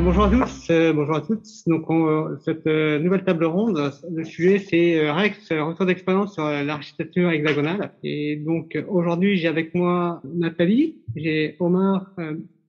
Euh, bonjour à tous, euh, bonjour à toutes. Donc, on, cette euh, nouvelle table ronde, le sujet c'est euh, Rex, retour d'expérience sur l'architecture hexagonale. Et donc, aujourd'hui, j'ai avec moi Nathalie, j'ai Omar,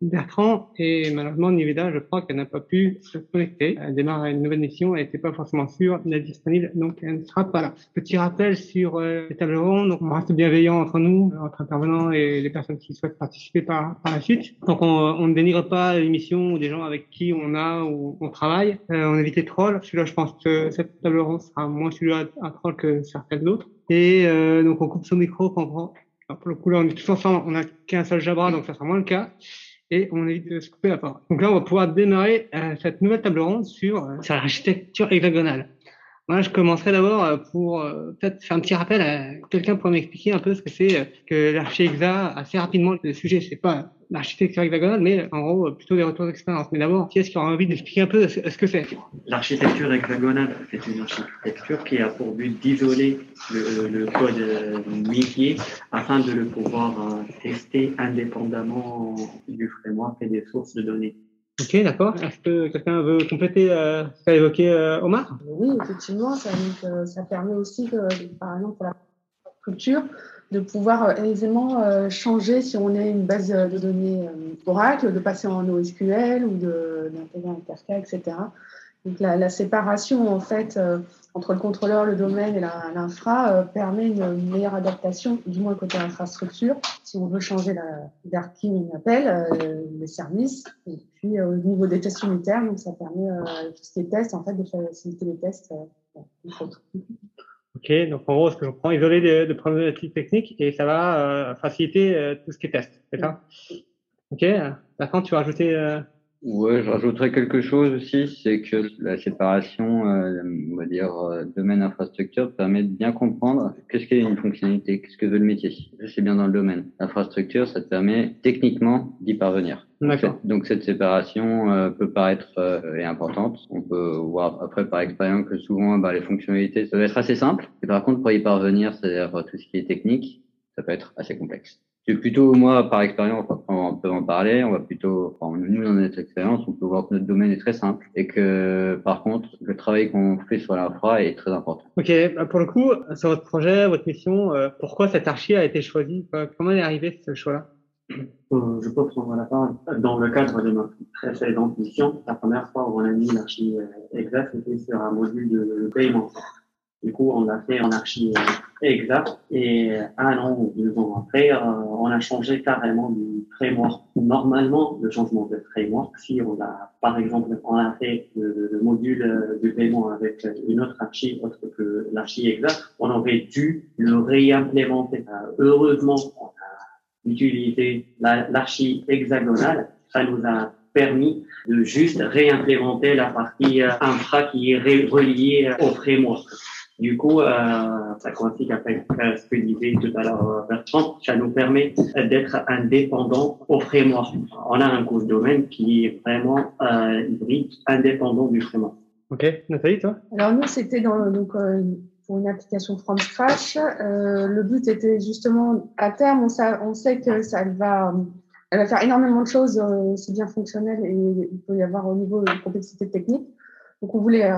Bertrand et malheureusement Niveda, je crois qu'elle n'a pas pu se connecter. Elle démarre une nouvelle mission, elle n'était pas forcément sûre d'être disponible, donc elle ne sera pas là. Petit rappel sur euh, les tables rondes, donc on reste bienveillant entre nous, entre intervenants et les personnes qui souhaitent participer par, par la suite. Donc on, ne dénigre pas l'émission ou des gens avec qui on a ou on travaille. Euh, on évite les trolls. Celui-là, je pense que cette table ronde sera moins celui-là un troll que certaines autres. Et euh, donc on coupe son micro quand on... Alors pour le coup là, on est tous ensemble, on n'a qu'un seul Jabra, donc ça sera moins le cas et on évite de se couper la parole. Donc là, on va pouvoir démarrer euh, cette nouvelle table ronde sur, euh, sur l'architecture hexagonale. Moi, je commencerai d'abord euh, pour euh, peut-être faire un petit rappel. À, quelqu'un pourrait m'expliquer un peu ce que c'est que l'archi assez rapidement. Le sujet, c'est pas l'architecture hexagonale, mais en gros, plutôt des retours d'expérience. Mais d'abord, qui est-ce qui aura envie d'expliquer un peu ce que c'est? L'architecture hexagonale, c'est une architecture qui a pour but d'isoler le, le, code métier afin de le pouvoir tester indépendamment du framework et des sources de données. Ok, d'accord. Est-ce que quelqu'un veut compléter euh, ce qu'a évoqué euh, Omar? Oui, effectivement, ça, euh, ça permet aussi, que, par exemple, pour la structure, de pouvoir euh, aisément euh, changer si on est une base de données euh, Oracle, de passer en NoSQL ou d'intégrer un Kafka, etc. Donc la, la, séparation en fait entre le contrôleur, le domaine et l'infra permet une meilleure adaptation, du moins côté infrastructure, si on veut changer la vers qui on appelle les services. Puis au niveau des tests unitaires, donc ça permet tout ce qui est tests en fait de faciliter les tests. Ok, donc en gros, ce que je comprends, isoler de, de problématiques techniques et ça va euh, faciliter euh, tout ce qui est test, c'est ça? Ok, Bertrand, tu vas rajouter euh... Ouais, je rajouterais quelque chose aussi, c'est que la séparation, euh, on va dire, euh, domaine-infrastructure permet de bien comprendre qu'est-ce qu'est une fonctionnalité, qu'est-ce que veut le métier. C'est bien dans le domaine. L'infrastructure, ça te permet techniquement d'y parvenir. D'accord. Donc cette séparation euh, peut paraître euh, importante. On peut voir après par expérience que souvent bah, les fonctionnalités ça va être assez simple. Et par contre pour y parvenir, c'est-à-dire tout ce qui est technique, ça peut être assez complexe. C'est plutôt moi par expérience, on peut en parler. On va plutôt, enfin, nous dans notre expérience, on peut voir que notre domaine est très simple et que par contre le travail qu'on fait sur l'infra est très important. Ok, bah, pour le coup, sur votre projet, votre mission, euh, pourquoi cette archi a été choisie? Comment est arrivé ce choix-là? Euh, je peux prendre la parole. Dans le cadre de notre précédente mission, la première fois où on a mis l'archi euh, exact, c'était sur un module de paiement. Du coup, on l'a fait en archi euh, exact et un an ou deux ans après, on a changé carrément du framework. Normalement, le changement de framework, si on a, par exemple, on a fait le, le module de paiement avec une autre archi autre que l'archi exact, on aurait dû le réimplémenter. Heureusement, d'utiliser l'archi hexagonale, ça nous a permis de juste réimplémenter la partie euh, infra qui est reliée euh, au framework. Du coup, euh, ça coïncide avec ce que disait tout à l'heure euh, Bertrand, ça nous permet d'être indépendant au framework. On a un cours de domaine qui est vraiment euh, hybride, indépendant du framework. Ok, Nathalie, toi? Alors nous, c'était dans donc euh, pour une application from scratch. Euh, le but était justement, à terme, on, on sait que ça va, elle va faire énormément de choses, euh, aussi bien fonctionnelles et il peut y avoir au niveau de complexité technique. Donc, on voulait euh,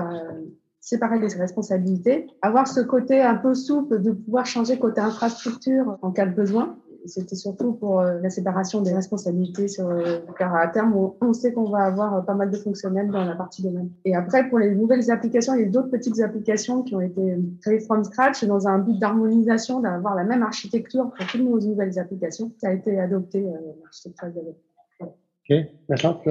séparer les responsabilités, avoir ce côté un peu souple de pouvoir changer côté infrastructure en cas de besoin c'était surtout pour euh, la séparation des responsabilités sur euh, car à terme on, sait qu'on va avoir euh, pas mal de fonctionnels dans la partie domaine. Et après pour les nouvelles applications, il y a d'autres petites applications qui ont été créées from scratch dans un but d'harmonisation, d'avoir la même architecture pour toutes nos nouvelles applications. Ça a été adopté Ok, d'accord.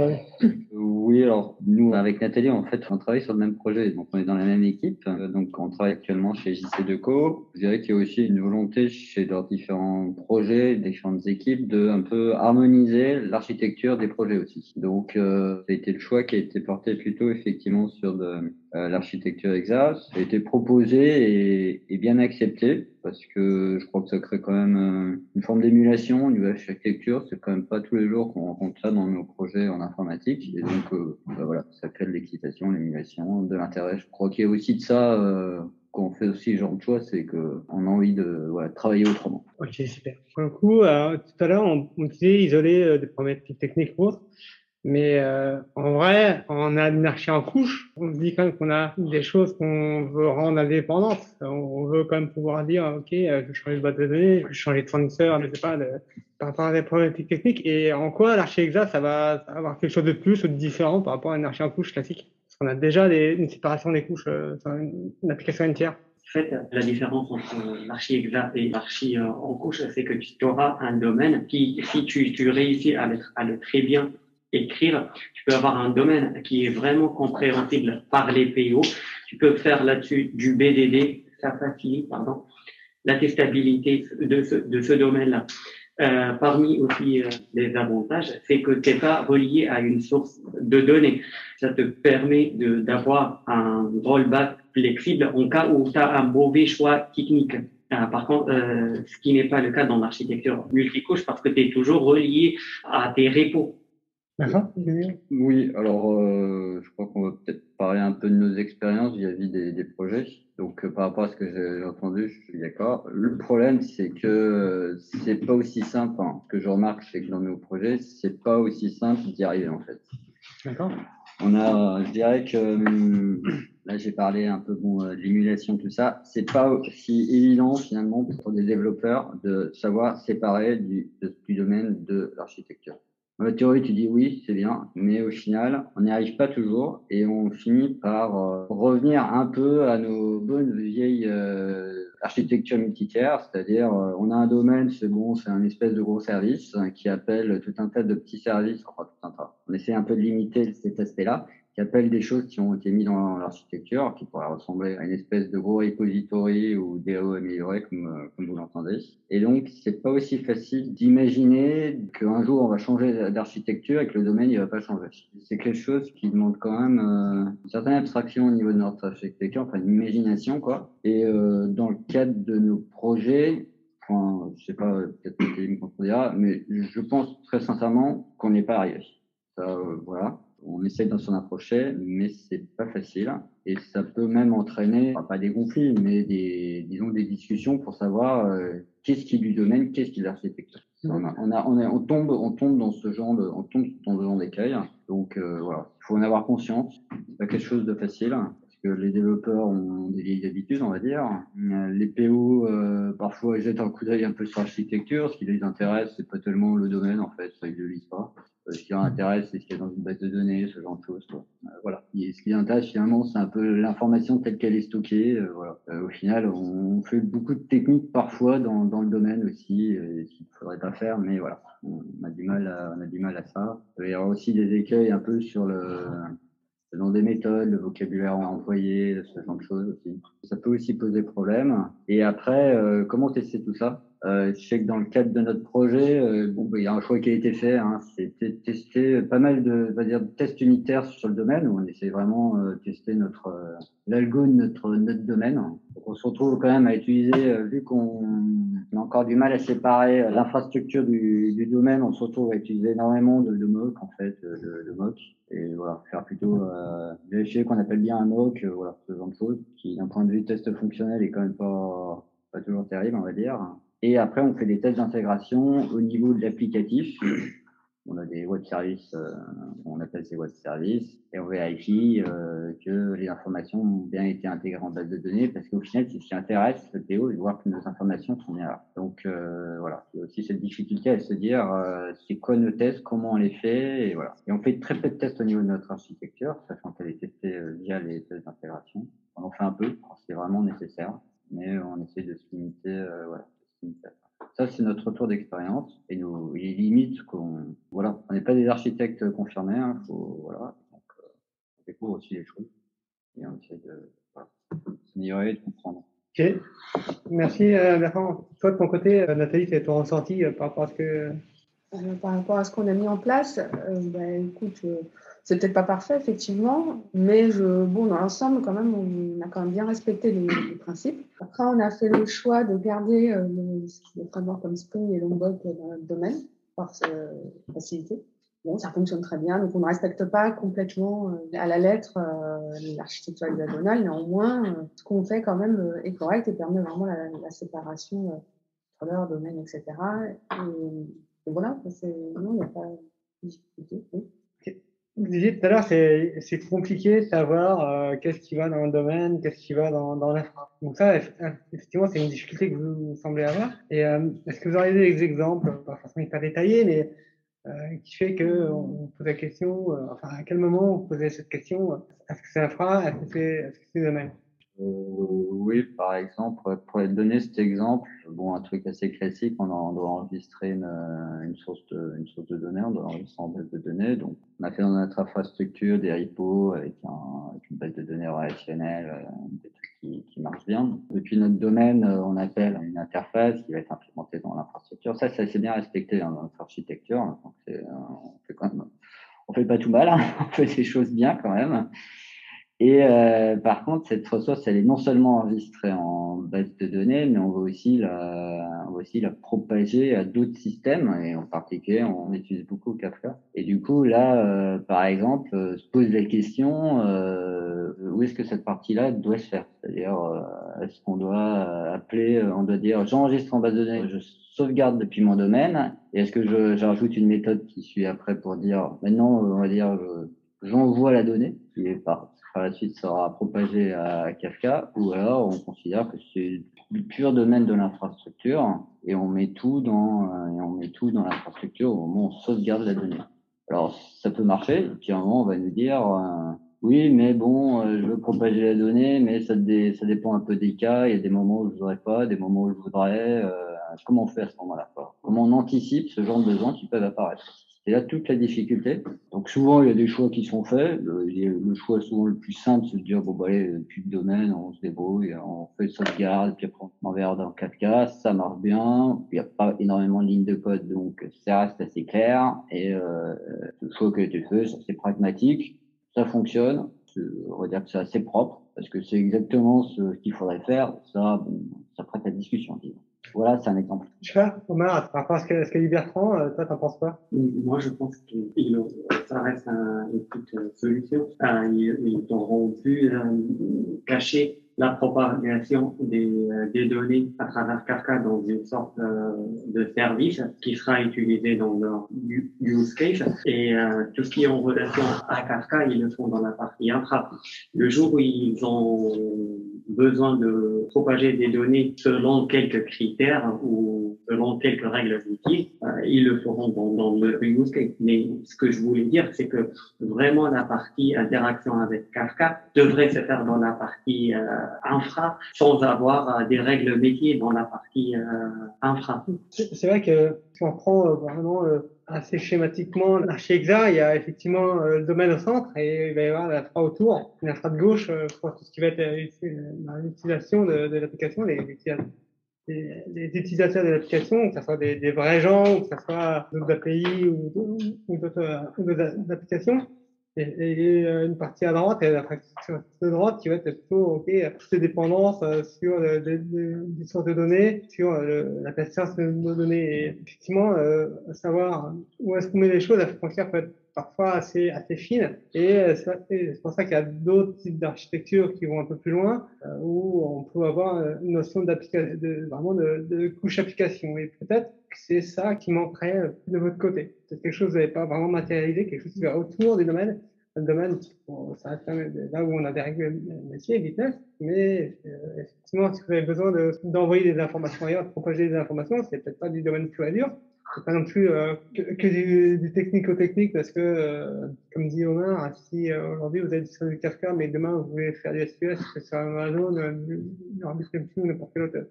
Oui, alors nous, avec Nathalie, en fait, on travaille sur le même projet, donc on est dans la même équipe. Euh, donc on travaille actuellement chez JC2Co. Vous verrez qu'il y a aussi une volonté chez leurs différents projets, différentes équipes, de un peu harmoniser l'architecture des projets aussi. Donc euh, ça le choix qui a été porté plutôt effectivement sur de, euh, l'architecture exacte. Ça a été proposé et, et, bien accepté parce que je crois que ça crée quand même euh, une forme d'émulation au niveau de l'architecture. C'est quand même pas tous les jours qu'on rencontre ça dans nos projets en informatique. Et donc, euh, bah voilà, ça crée de l'excitation, l'émulation, de l'intérêt. Je crois qu'il y a aussi de ça euh, quand on fait aussi ce genre de choix, c'est qu'on a envie de travailler autrement. Ok, super. Pour le coup, tout à l'heure, on, on disait isoler des problématiques techniques autres. Mais euh, en vrai, on a une archi en couche. On se dit quand même qu'on a des choses qu'on veut rendre indépendantes. On veut quand même pouvoir dire, OK, euh, je vais changer de base de données, je vais changer de fournisseur, je sais pas, par rapport à des problématiques techniques. Et en quoi l'archi exa, ça va avoir quelque chose de plus ou de différent par rapport à une archi en couche classique? Parce qu'on a déjà des, une séparation des couches euh, une application entière. En fait, la différence entre l'archi exa et l'archi euh, en couche, c'est que tu auras un domaine qui, si tu, tu réussis à le, à le très bien écrire, tu peux avoir un domaine qui est vraiment compréhensible par les PO. Tu peux faire là-dessus du BDD, ça facilite, pardon, la testabilité de ce, de ce domaine-là. Euh, parmi aussi euh, les avantages, c'est que tu n'es pas relié à une source de données. Ça te permet d'avoir un rollback flexible en cas où tu as un mauvais choix technique. Euh, par contre, euh, ce qui n'est pas le cas dans l'architecture multicouche parce que tu es toujours relié à tes repos. Oui, alors euh, je crois qu'on va peut-être parler un peu de nos expériences vis-à-vis des, des, projets. Donc euh, par rapport à ce que j'ai entendu, je suis d'accord. Le problème, c'est que c'est pas aussi simple. Hein. Ce que je remarque, c'est que dans nos projets, c'est pas aussi simple d'y arriver en fait. D'accord. On a, je dirais que hum, là j'ai parlé un peu bon, de l'émulation, tout ça. C'est pas aussi évident finalement pour des développeurs de savoir séparer du, du domaine de l'architecture. Dans la théorie, tu dis oui, c'est bien, mais au final, on n'y arrive pas toujours et on finit par euh, revenir un peu à nos bonnes vieilles euh, architectures multicaires, c'est-à-dire euh, on a un domaine, c'est bon, c'est un espèce de gros service qui appelle tout un tas de petits services, enfin tout un tas. On essaie un peu de limiter cet aspect-là qui appellent des choses qui ont été mises dans l'architecture, qui pourraient ressembler à une espèce de gros repository ou DAO amélioré, comme, euh, comme vous l'entendez. Et donc, c'est pas aussi facile d'imaginer qu'un jour on va changer d'architecture et que le domaine il va pas changer. C'est quelque chose qui demande quand même euh, une certaine abstraction au niveau de notre architecture, enfin une imagination quoi. Et euh, dans le cadre de nos projets, enfin, je sais pas, peut-être que me contredira, mais je pense très sincèrement qu'on n'est pas arrivé. Ça, euh, voilà on essaie de s'en approcher, mais c'est pas facile. Et ça peut même entraîner, pas des conflits, mais des, disons, des discussions pour savoir euh, qu'est-ce qui est du domaine, qu'est-ce qui est de l'architecture. On, a, on, a, on, on, tombe, on tombe dans ce genre de, on tombe dans ce genre d'écueil. Donc euh, voilà, il faut en avoir conscience. C'est pas quelque chose de facile que les développeurs ont des vieilles habitudes, on va dire. Les PO euh, parfois jettent un coup d'œil un peu sur l'architecture. Ce qui les intéresse, c'est pas tellement le domaine en fait, ça ils le lisent pas. Euh, ce qui leur intéresse, c'est ce qu'il y a dans une base de données, ce genre de choses. Quoi. Euh, voilà. Et ce qui les intéresse finalement, c'est un peu l'information telle qu'elle est stockée. Euh, voilà. au final, on fait beaucoup de techniques parfois dans, dans le domaine aussi, euh, qu'il ne faudrait pas faire, mais voilà, on a du mal à, on a du mal à ça. Il y aura aussi des écueils un peu sur le dans des méthodes, le vocabulaire employé, ce genre de choses aussi. Ça peut aussi poser problème. Et après, euh, comment tester tout ça? Euh, je sais que dans le cadre de notre projet, euh, bon, bah, il y a un choix qui a été fait, hein, c'était tester pas mal de, va dire, de tests unitaires sur le domaine, où on essaie vraiment de euh, tester notre euh, l'algo de notre, notre domaine. Donc, on se retrouve quand même à utiliser, euh, vu qu'on a encore du mal à séparer l'infrastructure du, du, domaine, on se retrouve à utiliser énormément de, de mock en fait, de, de mock, et voilà, faire plutôt vérifier qu'on appelle bien un mock, voilà, ce genre de choses, qui d'un point de vue test fonctionnel est quand même pas pas toujours terrible, on va dire. Et après, on fait des tests d'intégration au niveau de l'applicatif. On a des web services, euh, on appelle ces web services, et on vérifie euh, que les informations ont bien été intégrées en base de données, parce qu'au final, c'est ce qui intéresse le PO, de voir que nos informations sont bien là. Donc euh, voilà, il y a aussi cette difficulté à se dire euh, c'est quoi nos tests, comment on les fait, et voilà. Et on fait très peu de tests au niveau de notre architecture, sachant qu'elle est testée euh, via les tests d'intégration. On en fait un peu quand c'est vraiment nécessaire, mais on essaie de se limiter, voilà ça, c'est notre retour d'expérience et nos les limites qu'on, voilà, on n'est pas des architectes confirmés, hein, faut, voilà, donc, euh, on découvre aussi les choses et on essaie de, voilà, s'améliorer, de comprendre. Ok, merci euh, Bertrand. Toi, de ton côté, euh, Nathalie, c'est ton ressenti euh, par rapport à ce que. Euh, par rapport à ce qu'on a mis en place, ben, écoute, c'est peut-être pas parfait, effectivement, mais je, bon, dans l'ensemble, quand même, on a quand même bien respecté les, les, principes. Après, on a fait le choix de garder euh, le, le framework comme Spring et Lombok dans notre domaine, par euh, facilité. Bon, ça fonctionne très bien, donc on ne respecte pas complètement euh, à la lettre euh, l'architecture hexagonale. Néanmoins, euh, ce qu'on fait quand même euh, est correct et permet vraiment la, la séparation entre leur domaine, etc. Et, et voilà, non, il n'y a pas de difficulté. Vous disiez tout à l'heure, c'est, c'est compliqué de savoir euh, qu'est-ce qui va dans le domaine, qu'est-ce qui va dans, dans l'infra. Donc ça, effectivement, c'est une difficulté que vous, semblez avoir. Et euh, est-ce que vous auriez des exemples, pas forcément hyper détaillés, mais euh, qui fait que on pose la question, euh, enfin à quel moment vous posez cette question, est-ce que c'est infra, est-ce que c'est, est-ce que c'est domaine euh, oui, par exemple, pour donner cet exemple, bon, un truc assez classique, on, on doit enregistrer une, une, source de, une source de données, on doit enregistrer une base de données. Donc, on a fait dans notre infrastructure des repos avec, un, une base de données relationnelle, euh, des trucs qui, qui marchent bien. Depuis notre domaine, euh, on appelle une interface qui va être implémentée dans l'infrastructure. Ça, c'est assez bien respecté dans notre architecture. Donc, on fait quand même, on fait pas tout mal, hein. on fait des choses bien quand même. Et euh, par contre, cette ressource, elle est non seulement enregistrée en base de données, mais on va aussi la, on va aussi la propager à d'autres systèmes. Et en particulier, on utilise beaucoup Kafka. Et du coup, là, euh, par exemple, euh, se pose la question euh, où est-ce que cette partie-là doit se faire? C'est-à-dire, euh, est-ce qu'on doit appeler, on doit dire, j'enregistre en base de données, je sauvegarde depuis mon domaine. Et est-ce que je, j'ajoute une méthode qui suit après pour dire, maintenant, on va dire, j'envoie la donnée qui est par par la suite sera propagé à Kafka, ou alors on considère que c'est le pur domaine de l'infrastructure et on met tout dans euh, et on met tout dans l'infrastructure au moment où on sauvegarde la donnée. Alors ça peut marcher, et puis à un moment on va nous dire euh, oui, mais bon, euh, je veux propager la donnée, mais ça, dépend un peu des cas. Il y a des moments où je voudrais pas, des moments où je voudrais. comment on fait à ce moment-là Comment on anticipe ce genre de besoins qui peuvent apparaître? C'est là toute la difficulté. Donc souvent, il y a des choix qui sont faits. Le, le choix souvent le plus simple, c'est de dire, bon, bah, allez, plus de domaine, on se débrouille, on fait sauvegarde, puis après on enverra dans 4K, ça marche bien. Il n'y a pas énormément de lignes de code, donc ça reste assez clair. Et euh, le choix qui a été fait, c'est pragmatique, ça fonctionne. On va dire que c'est assez propre, parce que c'est exactement ce qu'il faudrait faire. Ça, ça prête à discussion. Voilà, c'est un exemple. Je sais pas, Omar, par rapport à ce qu'a dit Bertrand, euh, toi, t'en penses quoi? Moi, je pense que ça reste une petite solution. ils, ils auront pu euh, cacher la propagation des, euh, des, données à travers Kafka dans une sorte euh, de service qui sera utilisé dans leur use case. Et euh, tout ce qui est en relation à Kafka, ils le font dans la partie infra. Le jour où ils ont besoin de propager des données selon quelques critères ou selon quelques règles utiles, ils le feront dans, le use. Mais ce que je voulais dire, c'est que vraiment la partie interaction avec Kafka devrait se faire dans la partie infra sans avoir euh, des règles métiers dans la partie euh, infra. C'est vrai que si on prend euh, vraiment assez schématiquement l'archi-exa, il y a effectivement le domaine au centre et il va y avoir l'infra autour, l'infra de gauche pour tout ce qui va être l'utilisation de, de l'application, les, les, utilisateurs de l'application, que ce soit des, des, vrais gens, ou que ce soit d'autres API ou, ou d'autres applications et, euh, une partie à droite et la partie de droite qui va être plutôt ok toutes les dépendances euh, sur des sources de données, sur euh, la persistance de nos données. Et effectivement, savoir où est-ce qu'on met les choses, la frontière peut être parfois assez assez fine. Et c'est pour ça qu'il y a d'autres types d'architectures qui vont un peu plus loin, où on peut avoir une notion de, vraiment de, de couche application. Et peut-être que c'est ça qui manquerait de votre côté. C'est quelque chose que vous n'avez pas vraiment matérialisé, quelque chose qui va autour des domaines un domaine, ça reste là où on a des règles métiers, vitesse, mais euh, effectivement, si vous avez besoin d'envoyer des informations ailleurs, de propager des informations, c'est peut-être pas du domaine pur et dur, c'est pas non plus euh, que, que, du, du technico-technique, parce que, euh, comme dit Omar, si aujourd'hui vous avez du Kafka, mais demain vous voulez faire du SQS, sur Amazon, du ou n'importe quelle autre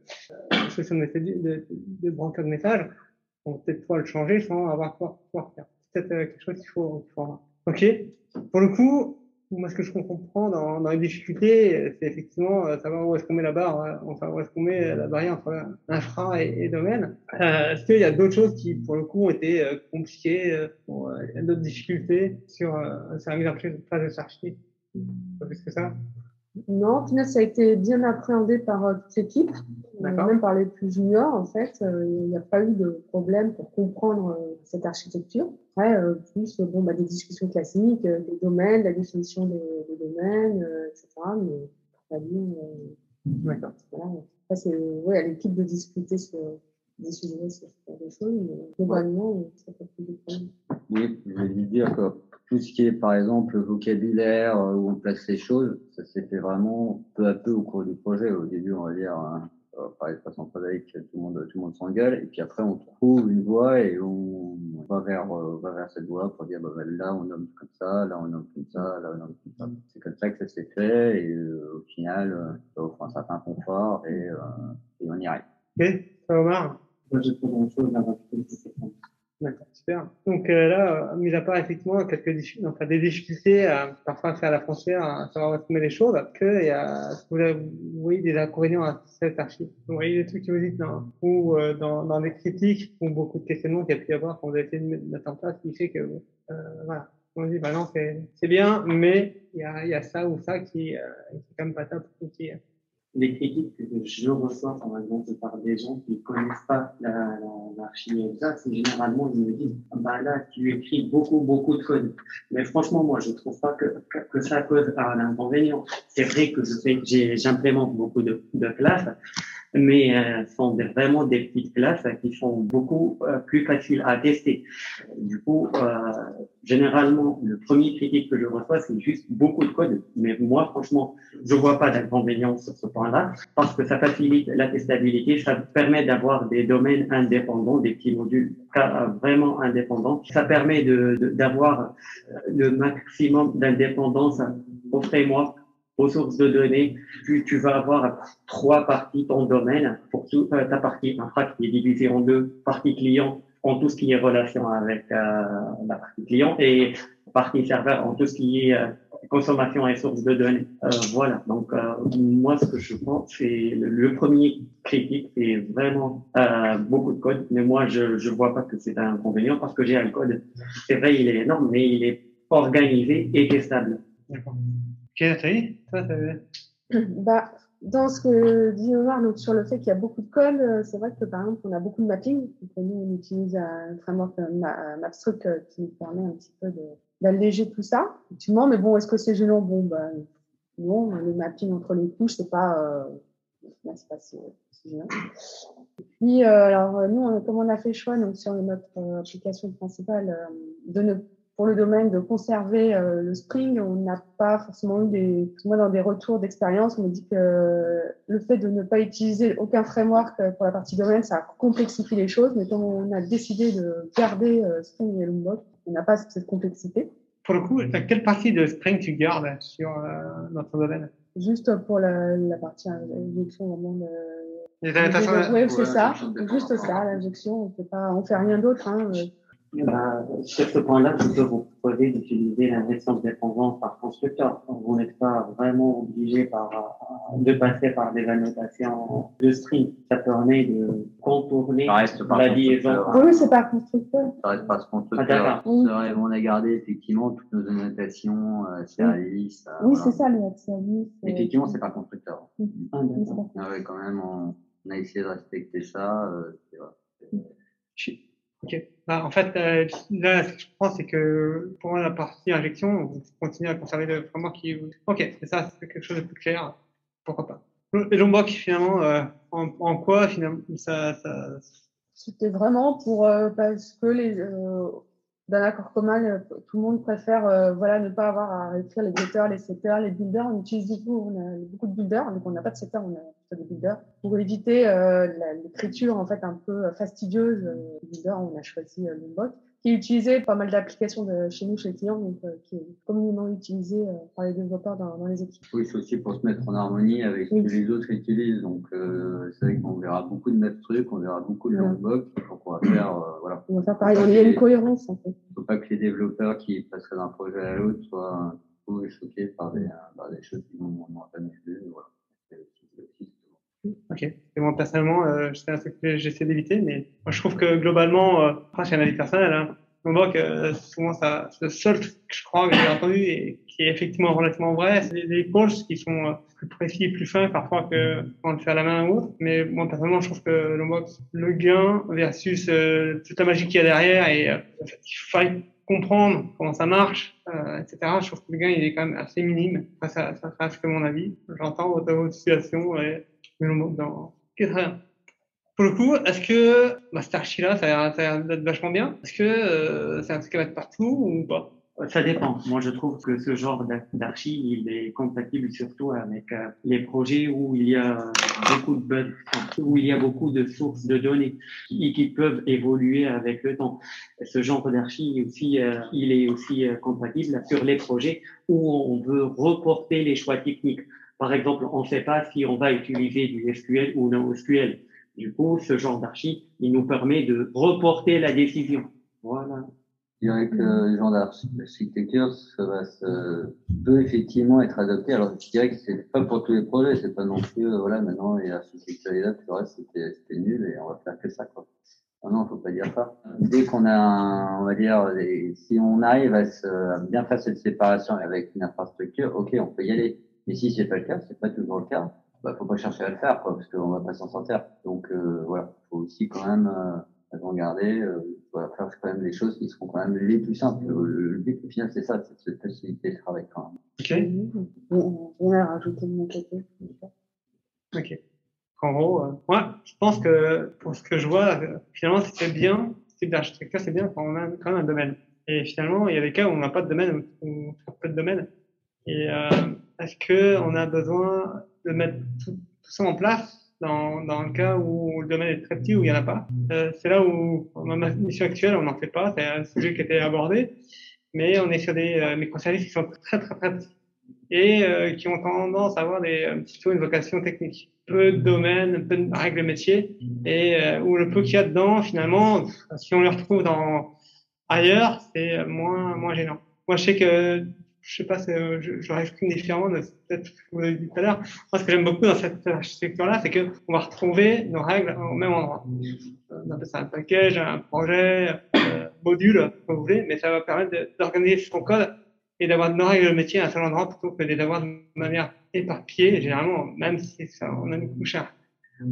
solution de, de, de, brancard de message, on peut peut-être pouvoir le changer sans avoir pouvoir faire. C'est peut-être quelque chose qu'il faut, qu'il faut avoir. Ok. Pour le coup, moi, ce que je comprends dans, dans les difficultés, c'est effectivement euh, savoir où est-ce qu'on met la barre, hein. enfin, où est-ce qu'on met la barrière entre infra et, domaine. Euh, est-ce qu'il y a d'autres choses qui, pour le coup, ont été euh, compliquées, euh, d'autres difficultés sur, euh, sur un exemple de phase de Pas plus que ça? Non, final, ça a été bien appréhendé par euh, toute l'équipe, même par les plus juniors, en fait. Euh, il n'y a pas eu de problème pour comprendre euh, cette architecture. Après, plus bon, bah, des discussions classiques, des domaines, la définition des, des domaines, etc. Mais pas bien. D'accord. Voilà. Après, c'est ouais, à l'équipe de discuter sur des sujets, sur des choses, mais globalement, ça fait plus de problèmes. Oui, je vais dire que tout ce qui est, par exemple, le vocabulaire, euh, où on place les choses, ça s'est fait vraiment peu à peu au cours du projet. Au début, on va dire, hein, euh, par espace avec tout le monde, tout le monde s'engueule, et puis après, on trouve une voie et on va vers, euh, va vers cette voie pour dire, bah, bah, là, on nomme comme ça, là, on nomme comme ça, là, on nomme comme ça. C'est comme ça que ça s'est fait, et euh, au final, euh, ça offre un certain confort, et, euh, et on y arrive. Ok, ça Omar? Moi, j'ai pas grand-chose à rajouter. D'accord, super. Donc euh, là, euh, mis à part effectivement quelques enfin des difficultés à parfois faire la frontière, à savoir où les choses, que y a, vous, voyez des inconvénients à cette archive Vous voyez des trucs que vous dites dans, ou euh, dans, des critiques ou beaucoup de questionnements qu'il y a pu y avoir quand vous avez essayé de mettre en place, qui fait que euh, voilà, on dit bah non c'est bien, mais il y a, ça ou ça qui, euh, qui est quand même pas top, qui, euh, Les critiques que je reçois, par exemple, par des gens qui ne connaissent pas la, exact, généralement, ils me disent, Ah bah là, tu écris beaucoup, beaucoup de code. Mais franchement, moi, je trouve pas que, que, ça cause un inconvénient. C'est vrai que je fais, j'implémente beaucoup de classes, mais euh, sont vraiment des petites classes qui sont beaucoup euh, plus faciles à tester. Du coup, euh, généralement, le premier critique que je reçois, c'est juste beaucoup de code. Mais moi, franchement, je vois pas d'inconvénient sur ce point-là parce que ça facilite la testabilité, ça permet d'avoir des domaines indépendants, des petits modules vraiment indépendants. Ça permet de, de- d'avoir euh, le maximum d'indépendance au framework, aux sources de données. Tu, tu vas avoir trois parties ton domaine pour tout, euh, ta partie infra qui est divisée en deux, partie client en tout ce qui est relation avec euh, la partie client et partie serveur en tout ce qui est euh, consommation et sources de données. Euh, voilà. Donc euh, moi, ce que je pense, c'est le, le premier critique, c'est vraiment euh, beaucoup de code. Mais moi, je je vois pas que c'est un inconvénient parce que j'ai un code. C'est vrai, il est énorme, mais il est organisé et testable. D'accord. Bah, dans ce que dit Omar, sur le fait qu'il y a beaucoup de code, euh, c'est vrai que par exemple, on a beaucoup de mapping. Nous, on utilise un framework euh, Ma- Mapstruct euh, qui nous permet un petit peu d'alléger tout ça, effectivement. Mais bon, est-ce que c'est gênant? Bon, bah, non, le mapping entre les couches, c'est pas, c'est pas si, si gênant. Puis, alors, nous, on- comme on a fait le choix donc, sur notre application principale de ne pour le domaine de conserver euh, le Spring, on n'a pas forcément eu des, moi dans des retours d'expérience, on me dit que le fait de ne pas utiliser aucun framework euh, pour la partie domaine, ça complexifie les choses, mais comme on a décidé de garder euh, Spring et Lombok, on n'a pas cette complexité. Pour le coup, quelle partie de Spring tu gardes sur euh, notre domaine? Juste pour la, la partie injection vraiment de, Les Ouais, c'est ça, juste ça, l'injection, on fait pas, on fait rien d'autre, hein. Euh, Bah, sur ce point-là, je peux vous proposer d'utiliser la gestion de dépendance par constructeur. Vous n'êtes pas vraiment obligé par, euh, de passer par des annotations de string. Ça permet de contourner Ça reste par la liaison. Oui, c'est pas constructeur. Ça reste Ah, constructeur. Oui. Aurait- on a gardé effectivement toutes nos annotations, euh, services. euh, Oui, voilà. c'est ça, le service. euh, Effectivement, c'est pas constructeur. Ah, pas- Ah ouais, quand même, on, on a essayé de respecter ça. Euh, c'est vrai. Ok. Bah, en fait, euh, là, ce que je pense, c'est que pour moi, la partie injection, on continue à conserver le framework qui. Ok, c'est ça, c'est quelque chose de plus clair. Pourquoi pas. Et Lombok, finalement, euh, en, en quoi, finalement, ça, ça, C'était vraiment pour euh, parce que les euh, d'un accord commun, euh, tout le monde préfère euh, voilà ne pas avoir à écrire les getters, les setters, les builders. On utilise beaucoup, on a beaucoup de builders, donc on n'a pas de setters, on a plutôt des builders pour éviter euh, l'écriture en fait un peu fastidieuse. Euh, on a choisi euh, Lombok qui est utilisé par mal d'applications chez nous, chez les clients, donc euh, qui est communément utilisé euh, par les développeurs dans, dans les équipes. Oui, c'est aussi pour se mettre en harmonie avec ce Oui. que les autres utilisent. Donc, euh, c'est vrai qu'on verra beaucoup de même trucs, on verra beaucoup de Ouais. Lombok. Donc, on va faire, voilà. On va faire pareil, il y a une cohérence en fait. faut pas que les développeurs qui passeraient d'un projet à l'autre soient peu choqués par des, par des choses n'ont n'ont jamais vues. Voilà. C'est aussi- c'est aussi- Ok. Et moi, personnellement, euh, c'est un truc que j'essaie d'éviter, mais moi, je trouve que globalement, euh, après, c'est un avis personnel, hein. Lombok, euh, souvent, ça, le seul truc que je crois que j'ai entendu et qui est effectivement relativement vrai, c'est les, calls qui sont euh, plus précis plus fins parfois que quand on le fait à la main ou autre. Mais moi, personnellement, je trouve que Lombok, le gain versus euh, toute la magie qu'il y a derrière et euh, le fait qu'il faille comprendre comment ça marche, euh, etc. Je trouve que le gain, il est quand même assez minime. Ça, ça reste que mon avis. J'entends votre, situation et le Pour le coup, est-ce que bah, cette archi-là, ça a l'air d'être vachement bien? Est-ce que euh, c'est un truc à mettre partout ou pas? Ça dépend. Moi, je trouve que ce genre d'archi, il est compatible surtout avec euh, les projets où il y a beaucoup de bugs, où il y a beaucoup de sources de données et qui peuvent évoluer avec le temps. Ce genre d'archi euh, il est aussi euh, compatible sur les projets où on veut reporter les choix techniques. Par exemple, on ne sait pas si on va utiliser du SQL ou non SQL. Du coup, ce genre d'archi, il nous permet de reporter la décision. Voilà. Je dirais que le genre d'architecture, ça peut effectivement être adopté. Alors, je dirais que c'est pas pour tous les projets, c'est pas non plus, euh, voilà, maintenant, il y a l'architecture est là, tout le reste, c'était, nul et on va faire que ça, quoi. Non, non, faut pas dire ça. Dès qu'on a, on va dire, si on arrive à bien faire cette séparation avec une infrastructure, ok, on peut y aller. Mais si c'est pas le cas, c'est pas toujours le cas, bah, faut pas chercher à le faire, quoi, parce qu'on va pas s'en sortir. Donc, euh, voilà, faut aussi quand même, euh, avant-garder, euh, voilà, faire quand même des choses qui seront quand même les plus simples. Le, but final, c'est ça, c'est de faciliter le travail quand même. Ok. On a rajouté mon côté. Ok. En gros, euh, moi, je pense que pour ce que je vois, euh, finalement, c'était bien, ce type d'architecture, c'est bien quand on a quand même un domaine. Et finalement, il y a des cas où on n'a pas de domaine, ou très peu de domaine. Et euh, est-ce que on a besoin de mettre tout, ça en place dans, le cas où le domaine est très petit, où il n'y en a pas? Euh, c'est là où, dans ma mission actuelle, on n'en fait pas. C'est un sujet qui a été abordé. Mais on est sur des euh, microservices qui sont très, très, très petits et euh, qui ont tendance à avoir peu une vocation technique. Peu de domaines, peu de règles métiers et euh, où le peu qu'il y a dedans, finalement, si on le retrouve ailleurs, c'est moins, moins gênant. Moi, je sais que je sais pas, j'aurais exprimé différemment de peut-être ce que vous avez dit tout à l'heure. Moi, ce que j'aime beaucoup dans cette architecture-là, c'est qu'on va retrouver nos règles au même endroit. On appelle ça un package, un projet, un module, comme vous voulez, mais ça va permettre d'organiser son code et d'avoir nos règles de métier à un seul endroit plutôt que d'avoir de manière éparpillée. Généralement, même si on a une couche,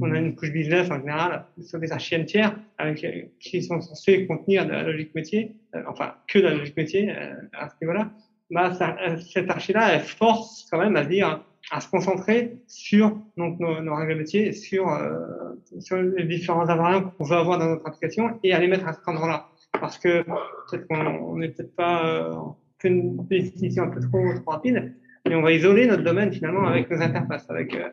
on a une couche business en général sur des archives tiers avec, qui sont censés contenir de la logique métier, euh, enfin que de la logique métier euh, à ce niveau-là bah, ça, euh, cette archi-là, elle force quand même à dire, à se concentrer sur donc, nos, nos règles métiers, sur, euh, sur les différents invariants qu'on veut avoir dans notre application et à les mettre à cet endroit-là. Parce que peut-être qu'on n'est peut-être pas euh, une définition un peu trop, trop rapide, mais on va isoler notre domaine finalement avec nos interfaces, avec, euh,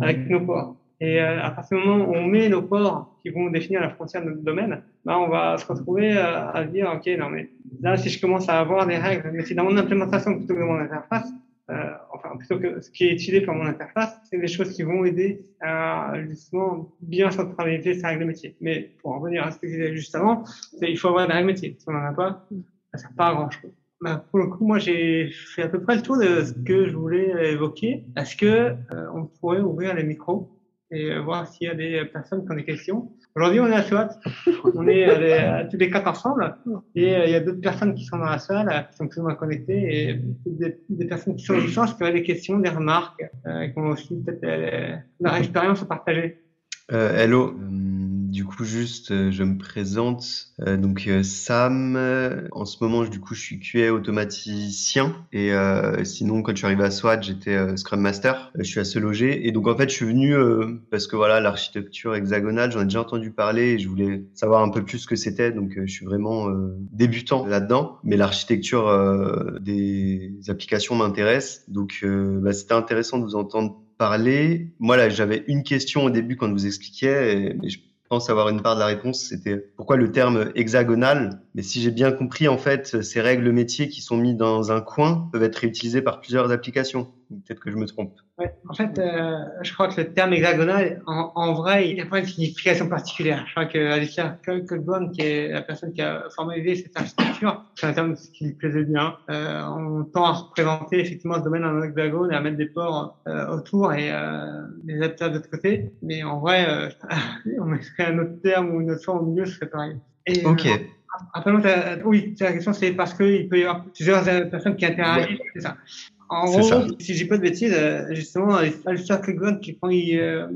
avec nos ports. Et euh, à partir du moment où on met nos ports qui vont définir la frontière de notre domaine, bah, on va se retrouver à, à dire, OK, non, mais là, si je commence à avoir des règles, mais c'est dans mon implémentation plutôt que dans mon interface, euh, enfin, plutôt que ce qui est utilisé par mon interface, c'est des choses qui vont aider à justement bien centraliser ces règles de métier. Mais pour en revenir à ce que je disais juste avant, il faut avoir des règles métiers. Si on n'en a pas, ça sert pas à grand chose. Bah, pour le coup, moi, j'ai fait à peu près le tour de ce que je voulais évoquer. Est-ce que euh, on pourrait ouvrir les micros? Et euh, voir s'il y a des personnes qui ont des questions. Aujourd'hui, on est à SWAT. On est à, tous les quatre ensemble. Et euh, il y a d'autres personnes qui sont dans la salle, qui sont plus ou moins connectées, et des, des personnes qui sont distantes qui ont des questions, des remarques, euh, qui ont aussi peut-être leur expérience à partager. Euh, hello. Du coup, juste, euh, je me présente. Euh, donc, euh, Sam. En ce moment, du coup, je suis QA automaticien. Et sinon, quand je suis arrivé à SWAT, j'étais Scrum Master. je suis assez logé. Et donc, en fait, je suis venu parce que voilà, l'architecture hexagonale, j'en ai déjà entendu parler et je voulais savoir un peu plus ce que c'était. Donc, je suis vraiment débutant là-dedans. Mais l'architecture des applications m'intéresse. Donc, bah, c'était intéressant de vous entendre parler. Moi, là, j'avais une question au début quand vous expliquiez, mais je pense avoir une part de la réponse. C'était pourquoi le terme hexagonal Mais si j'ai bien compris, en fait, ces règles métiers qui sont mises dans un coin peuvent être réutilisées par plusieurs applications. Peut-être que je me trompe. Ouais, en fait, euh, je crois que le terme hexagonal, en, en vrai, il n'a pas une signification particulière. Je crois que Alicia qui est la personne qui a formalisé cette architecture, c'est un terme qui lui plaisait bien. Euh, on tend à représenter effectivement ce domaine en hexagone et à mettre des ports euh, autour et euh, des adapteurs de l'autre côté. Mais en vrai, euh, on mettrait un autre terme ou une autre forme au milieu, ce serait pareil. Et, ok. Euh, après, oui, la question c'est parce qu'il peut y avoir plusieurs personnes qui interagissent, c'est ça. En gros, ça. si j'ai pas de bêtises, euh, justement, Alistair Cleggon, qui quand il, euh,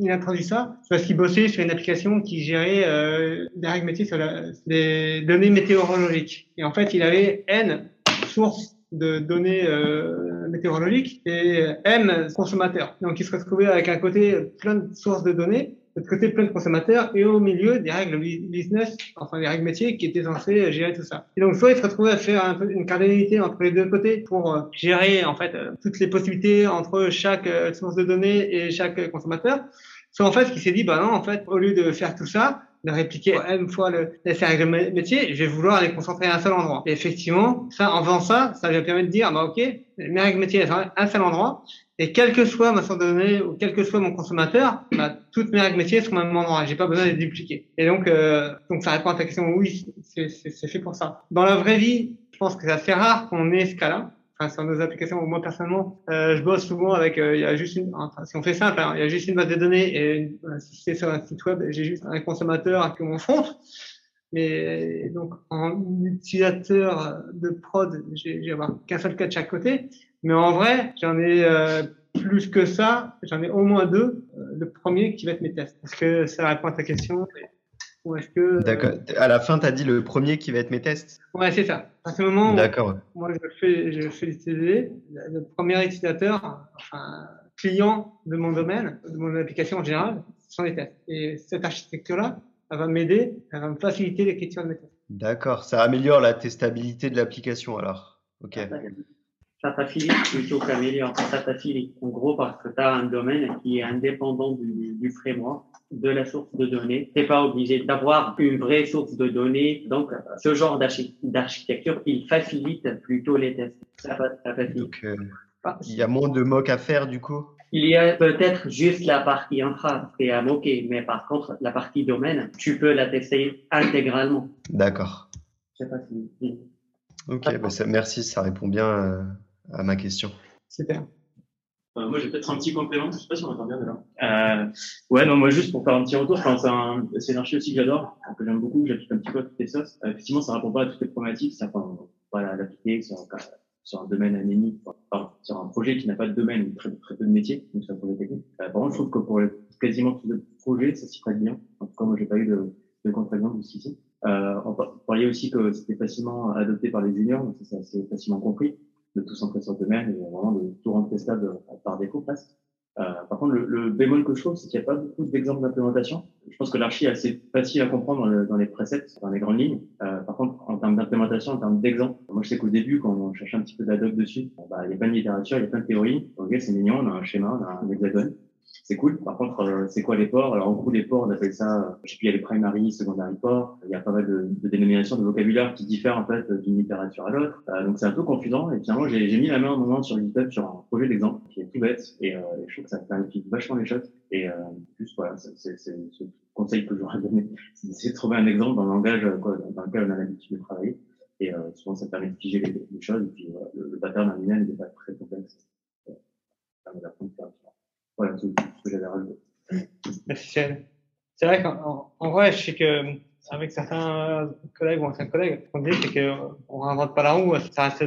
il introduit ça, c'est parce qu'il bossait sur une application qui gérait euh, des règles métiers sur la, des données météorologiques. Et en fait, il avait N sources de données euh, météorologiques et M consommateurs. Donc, il se retrouvait avec un côté plein de sources de données de côté plein de consommateurs et au milieu des règles business, enfin des règles métiers qui étaient censées gérer tout ça. Et donc soit il se retrouvait à faire un une cardinalité entre les deux côtés pour euh, gérer en fait euh, toutes les possibilités entre chaque euh, source de données et chaque consommateur. Soit en fait ce qui s'est dit bah non en fait au lieu de faire tout ça de répliquer une fois le, les règles métiers, je vais vouloir les concentrer à un seul endroit. Et effectivement, ça, en faisant ça, ça va permettre de dire, bah, OK, mes règles métiers, elles sont à un seul endroit. Et quel que soit ma source de données ou quel que soit mon consommateur, bah, toutes mes règles métiers sont au même endroit. J'ai pas besoin de les dupliquer. Et donc, euh, donc ça répond à ta question. Oui, c'est fait pour ça. Dans la vraie vie, je pense que c'est assez rare qu'on ait ce cas-là. Enfin, sur nos applications, moi personnellement, euh, je bosse souvent avec, euh, il y a juste une, enfin, si on fait simple, hein, il y a juste une base de données et si c'est sur un site web, j'ai juste un consommateur avec mon front. Mais donc, en utilisateur de prod, j'ai qu'un seul cas de chaque côté. Mais en vrai, j'en ai euh, plus que ça, j'en ai au moins deux. Euh, le premier qui va être mes tests. Est-ce que ça répond à ta question? Ou est-ce que euh, D'accord. À la fin, tu as dit le premier qui va être mes tests. Ouais, c'est ça. À ce moment, D'accord. moi, je fais, je fais l'utiliser. Le premier utilisateur, enfin client de mon domaine, de mon application en général, ce sont les tests. Et cette architecture-là, elle va m'aider, elle va me faciliter l'écriture de mes tests. D'accord. Ça améliore la testabilité de l'application alors. Ok ça facilite plutôt qu'améliore. Ça facilite. En gros, parce que tu as un domaine qui est indépendant du, du framework, de la source de données. Tu pas obligé d'avoir une vraie source de données. Donc, ce genre d'architecture, il facilite plutôt les tests. Ça, facilite. Donc, euh, il y a moins de mock à faire, du coup? Il y a peut-être juste la partie infra et à moquer, mais par contre, la partie domaine, tu peux la tester intégralement. D'accord. C'est facile. Ok, bah ça, merci, ça répond bien euh, à ma question. Super. Moi, j'ai peut-être un petit complément. Je sais pas si on entend bien de là. Euh, ouais, non, moi, juste pour faire un petit retour, c'est un, c'est archi aussi que j'adore, que j'aime beaucoup, que j'applique un petit peu à toutes les sauces. Effectivement, ça répond pas à toutes les problématiques, ça enfin, pas l'appliquer sur, un domaine anémique, enfin, sur un projet qui n'a pas de domaine très, très peu de métiers, donc c'est un projet technique. Euh, par contre, je trouve que pour quasiment tous les projets, ça s'y prête bien. En tout cas, moi, j'ai pas eu de, de contre-exemple jusqu'ici. Euh, on parlait aussi que c'était facilement adopté par les juniors, donc c'est assez facilement compris de tout centrer sur le domaine et vraiment de tout rendre testable euh, par défaut presque. Euh, par contre, le, le, bémol que je trouve, c'est qu'il n'y a pas beaucoup d'exemples d'implémentation. Je pense que l'archi est assez facile à comprendre dans, dans, les presets, dans les grandes lignes. Euh, par contre, en termes d'implémentation, en termes d'exemples, moi je sais qu'au début, quand on cherchait un petit peu d'adop dessus, bah, il y a plein de littérature, il y a plein de théories. Ok, c'est mignon, on a un schéma, on a un hexagone c'est cool. Par contre, euh, c'est quoi les ports? Alors en gros, les ports, on appelle ça, euh, je sais plus, il y a les primary, secondary ports. Il y a pas mal de, de dénominations de vocabulaire qui diffèrent en fait d'une littérature à l'autre. Euh, donc c'est un peu confusant. Et finalement, j'ai mis la main un moment sur GitHub sur un projet d'exemple qui est tout bête et euh, je trouve que ça clarifie vachement les choses. Et euh, juste voilà, c'est ce conseil que j'aurais donné, c'est de trouver un exemple dans le langage quoi, dans lequel on a l'habitude de travailler. Et souvent, ça permet de figer les, les choses. Et puis le, le pattern d'un email n'est pas très complexe. Voilà, c'est ce que j'avais rajouté. Merci, C'est vrai qu'en en vrai, je sais que avec certains collègues ou anciens collègues, ce qu'on dit, c'est qu'on n'invente pas la roue, ça reste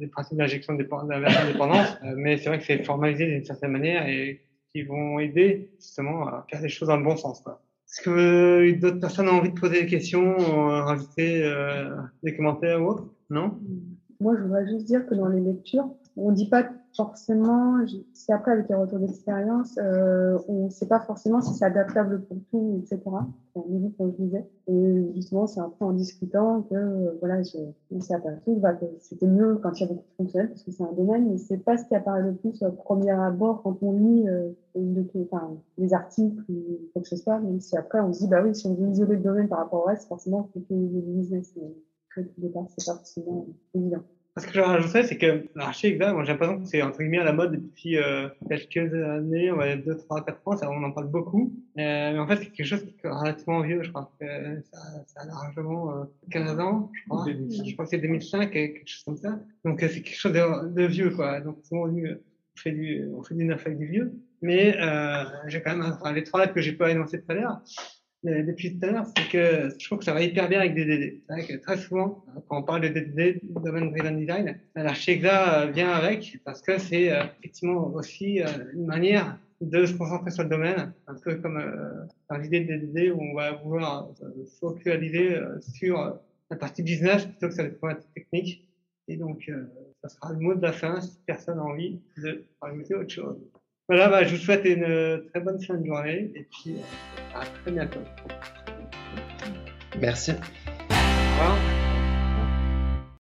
des principes d'injection d'indépendance, euh, mais c'est vrai que c'est formalisé d'une certaine manière et qui vont aider justement à faire des choses dans le bon sens. Est-ce que d'autres personnes ont envie de poser des questions, euh, rajouter euh, des commentaires ou autre? Non? Moi, je voudrais juste dire que dans les lectures, on ne dit pas forcément, c'est après avec les retours d'expérience, euh, on ne sait pas forcément si c'est adaptable pour tout, etc. Au début, comme je disais. Et justement, c'est un peu en discutant que, euh, voilà, on s'est aperçu bah, que c'était mieux quand il y avait beaucoup de fonctionnels, parce que c'est un domaine, mais c'est pas ce qui apparaît le plus au premier abord quand on lit euh, les articles ou quoi que ce soit, même si après on se dit, bah oui, si on veut isoler le domaine par rapport au reste, forcément, il faut que le business. Mais que départ, c'est pas forcément évident. Ce que je rajouterais, c'est que l'archi exact, moi j'ai l'impression que c'est entre guillemets à la mode depuis euh, quelques années, on va dire 2, 3, 4 ans, ça, on en parle beaucoup. Euh, mais en fait, c'est quelque chose qui est relativement vieux, je crois que ça, ça a largement euh, 15 ans, je crois. Je crois que c'est 2005, quelque chose comme ça. Donc euh, c'est quelque chose de, de, vieux, quoi. Donc souvent, on fait du, on fait du neuf avec du vieux. Mais euh, j'ai quand même, enfin, les trois lettres que j'ai pas énoncées tout à l'heure, depuis tout à l'heure, c'est que je trouve que ça va hyper bien avec DDD. C'est vrai que très souvent, quand on parle de DDD, Domain Driven Design, euh, vient avec parce que c'est euh, effectivement aussi euh, une manière de se concentrer sur le domaine, un peu comme dans l'idée de DDD où on va vouloir se focaliser sur la partie business plutôt que sur les problématiques techniques. Et donc, ça sera le mot de la fin si personne n'a envie de rajouter autre chose. Voilà, bah, je vous souhaite une très bonne fin de journée et puis à très bientôt. Merci. Au revoir.